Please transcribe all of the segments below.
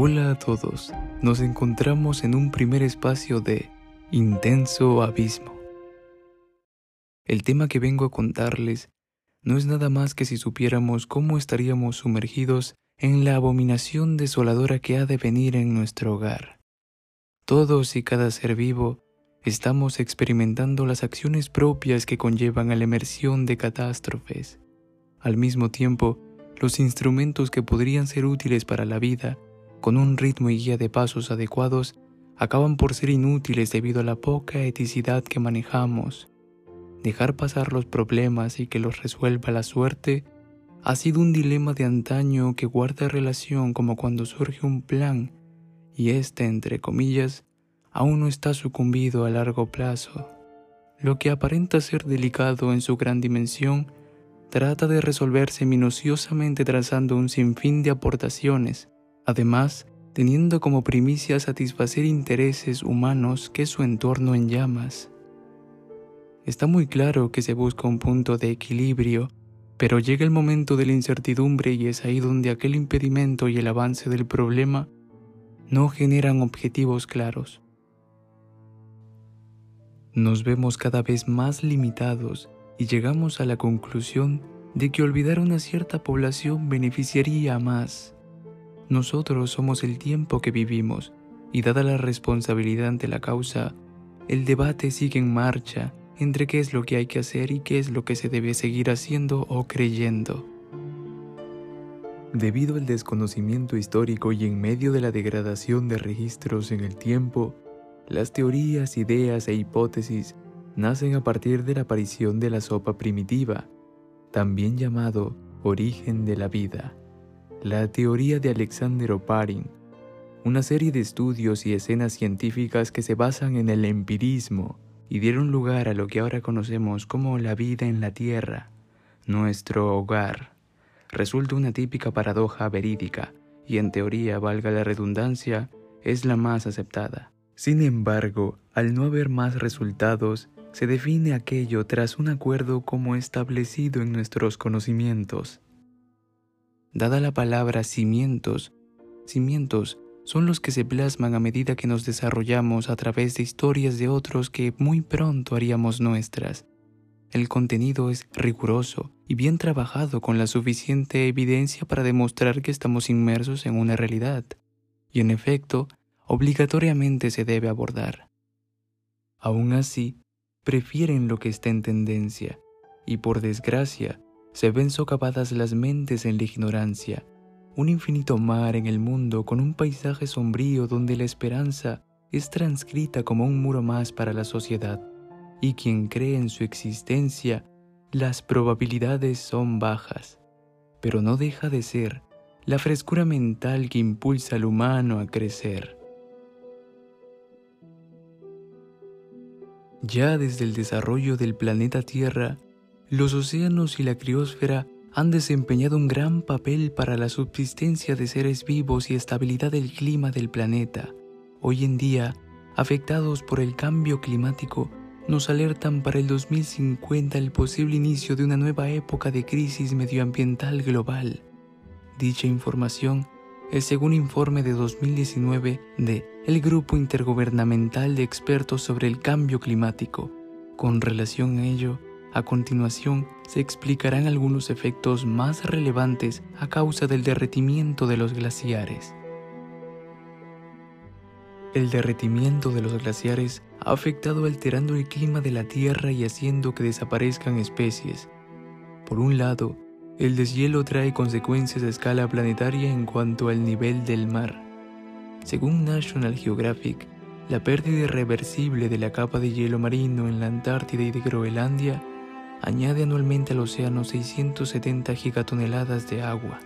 Hola a todos, nos encontramos en un primer espacio de Intenso Abismo. El tema que vengo a contarles no es nada más que si supiéramos cómo estaríamos sumergidos en la abominación desoladora que ha de venir en nuestro hogar. Todos y cada ser vivo estamos experimentando las acciones propias que conllevan a la emersión de catástrofes. Al mismo tiempo, los instrumentos que podrían ser útiles para la vida, con un ritmo y guía de pasos adecuados, acaban por ser inútiles debido a la poca eticidad que manejamos. Dejar pasar los problemas y que los resuelva la suerte ha sido un dilema de antaño que guarda relación como cuando surge un plan y éste, entre comillas, aún no está sucumbido a largo plazo. Lo que aparenta ser delicado en su gran dimensión trata de resolverse minuciosamente trazando un sinfín de aportaciones, además teniendo como primicia satisfacer intereses humanos que su entorno en llamas. Está muy claro que se busca un punto de equilibrio, pero llega el momento de la incertidumbre y es ahí donde aquel impedimento y el avance del problema no generan objetivos claros. Nos vemos cada vez más limitados y llegamos a la conclusión de que olvidar una cierta población beneficiaría más. Nosotros somos el tiempo que vivimos y dada la responsabilidad ante la causa, el debate sigue en marcha entre qué es lo que hay que hacer y qué es lo que se debe seguir haciendo o creyendo. Debido al desconocimiento histórico y en medio de la degradación de registros en el tiempo, las teorías, ideas e hipótesis nacen a partir de la aparición de la sopa primitiva, también llamado origen de la vida. La teoría de Alexander Oparin, una serie de estudios y escenas científicas que se basan en el empirismo y dieron lugar a lo que ahora conocemos como la vida en la Tierra, nuestro hogar. Resulta una típica paradoja verídica y en teoría, valga la redundancia, es la más aceptada. Sin embargo, al no haber más resultados, se define aquello tras un acuerdo como establecido en nuestros conocimientos. Dada la palabra cimientos, cimientos son los que se plasman a medida que nos desarrollamos a través de historias de otros que muy pronto haríamos nuestras. El contenido es riguroso y bien trabajado con la suficiente evidencia para demostrar que estamos inmersos en una realidad, y en efecto, obligatoriamente se debe abordar. Aún así, prefieren lo que está en tendencia, y por desgracia, se ven socavadas las mentes en la ignorancia, un infinito mar en el mundo con un paisaje sombrío donde la esperanza es transcrita como un muro más para la sociedad, y quien cree en su existencia, las probabilidades son bajas, pero no deja de ser la frescura mental que impulsa al humano a crecer. Ya desde el desarrollo del planeta Tierra, los océanos y la criósfera han desempeñado un gran papel para la subsistencia de seres vivos y estabilidad del clima del planeta. Hoy en día, afectados por el cambio climático, nos alertan para el 2050 el posible inicio de una nueva época de crisis medioambiental global. Dicha información es según informe de 2019 de el Grupo Intergubernamental de Expertos sobre el Cambio Climático. Con relación a ello, a continuación se explicarán algunos efectos más relevantes a causa del derretimiento de los glaciares. El derretimiento de los glaciares ha afectado alterando el clima de la Tierra y haciendo que desaparezcan especies. Por un lado, el deshielo trae consecuencias a escala planetaria en cuanto al nivel del mar. Según National Geographic, la pérdida irreversible de la capa de hielo marino en la Antártida y de Groenlandia añade anualmente al océano 670 gigatoneladas de agua.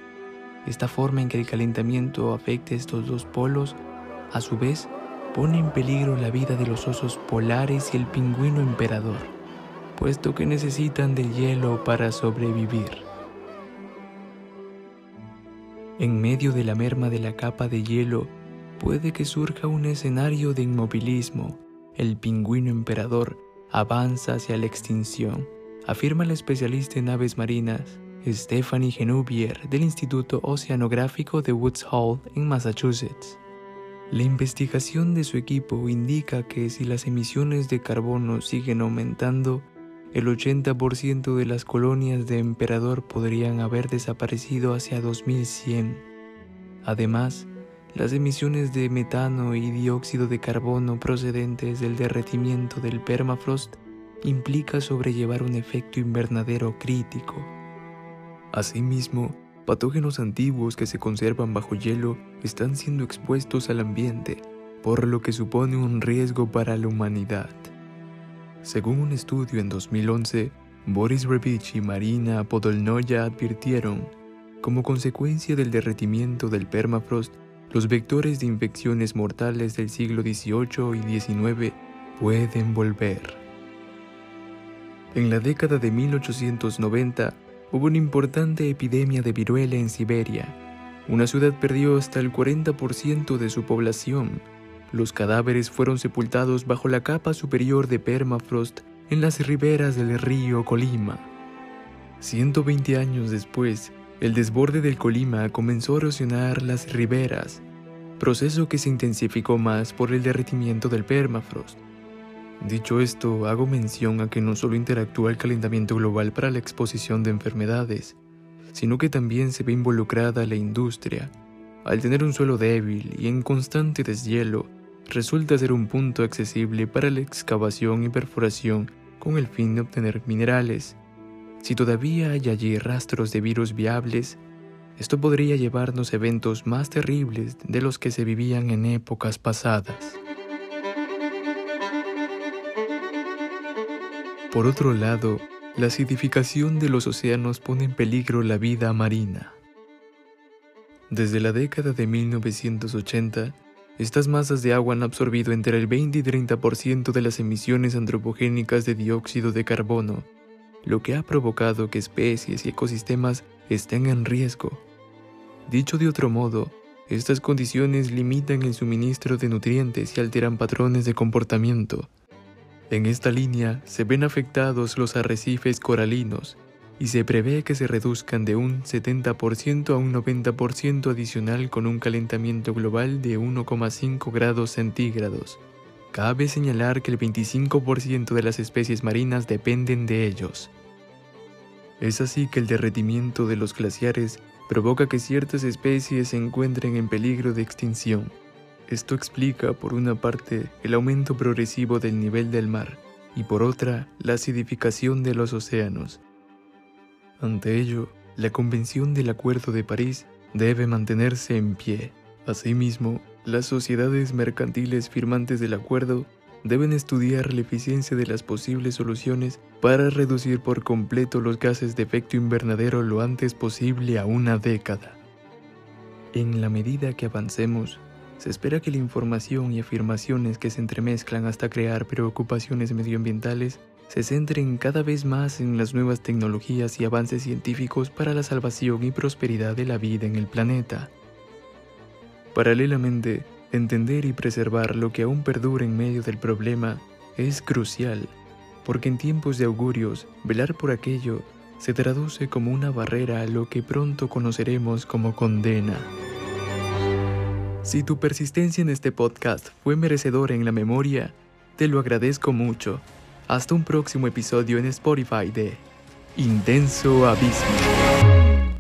Esta forma en que el calentamiento afecte estos dos polos, a su vez, pone en peligro la vida de los osos polares y el pingüino emperador, puesto que necesitan del hielo para sobrevivir. En medio de la merma de la capa de hielo, puede que surja un escenario de inmovilismo. El pingüino emperador avanza hacia la extinción, afirma el especialista en aves marinas Stephanie Genubier del Instituto Oceanográfico de Woods Hole en Massachusetts. La investigación de su equipo indica que si las emisiones de carbono siguen aumentando, el 80% de las colonias de emperador podrían haber desaparecido hacia 2100. Además, las emisiones de metano y dióxido de carbono procedentes del derretimiento del permafrost implica sobrellevar un efecto invernadero crítico. Asimismo, patógenos antiguos que se conservan bajo hielo están siendo expuestos al ambiente, por lo que supone un riesgo para la humanidad. Según un estudio en 2011, Boris Revich y Marina Podolnoya advirtieron, como consecuencia del derretimiento del permafrost, los vectores de infecciones mortales del siglo XVIII y XIX pueden volver. En la década de 1890 hubo una importante epidemia de viruela en Siberia. Una ciudad perdió hasta el 40% de su población. Los cadáveres fueron sepultados bajo la capa superior de permafrost en las riberas del río Colima. 120 años después, el desborde del Colima comenzó a erosionar las riberas, proceso que se intensificó más por el derretimiento del permafrost. Dicho esto, hago mención a que no solo interactúa el calentamiento global para la exposición de enfermedades, sino que también se ve involucrada la industria. Al tener un suelo débil y en constante deshielo, resulta ser un punto accesible para la excavación y perforación con el fin de obtener minerales. Si todavía hay allí rastros de virus viables, esto podría llevarnos a eventos más terribles de los que se vivían en épocas pasadas. Por otro lado, la acidificación de los océanos pone en peligro la vida marina. Desde la década de 1980, estas masas de agua han absorbido entre el 20 y 30% de las emisiones antropogénicas de dióxido de carbono, lo que ha provocado que especies y ecosistemas estén en riesgo. Dicho de otro modo, estas condiciones limitan el suministro de nutrientes y alteran patrones de comportamiento, en esta línea se ven afectados los arrecifes coralinos y se prevé que se reduzcan de un 70% a un 90% adicional con un calentamiento global de 1,5 grados centígrados. Cabe señalar que el 25% de las especies marinas dependen de ellos. Es así que el derretimiento de los glaciares provoca que ciertas especies se encuentren en peligro de extinción. Esto explica, por una parte, el aumento progresivo del nivel del mar y por otra, la acidificación de los océanos. Ante ello, la Convención del Acuerdo de París debe mantenerse en pie. Asimismo, las sociedades mercantiles firmantes del acuerdo deben estudiar la eficiencia de las posibles soluciones para reducir por completo los gases de efecto invernadero lo antes posible a una década. En la medida que avancemos, se espera que la información y afirmaciones que se entremezclan hasta crear preocupaciones medioambientales se centren cada vez más en las nuevas tecnologías y avances científicos para la salvación y prosperidad de la vida en el planeta. Paralelamente, entender y preservar lo que aún perdura en medio del problema es crucial, porque en tiempos de augurios, velar por aquello se traduce como una barrera a lo que pronto conoceremos como condena. Si tu persistencia en este podcast fue merecedora en la memoria, te lo agradezco mucho. Hasta un próximo episodio en Spotify de Intenso Abismo.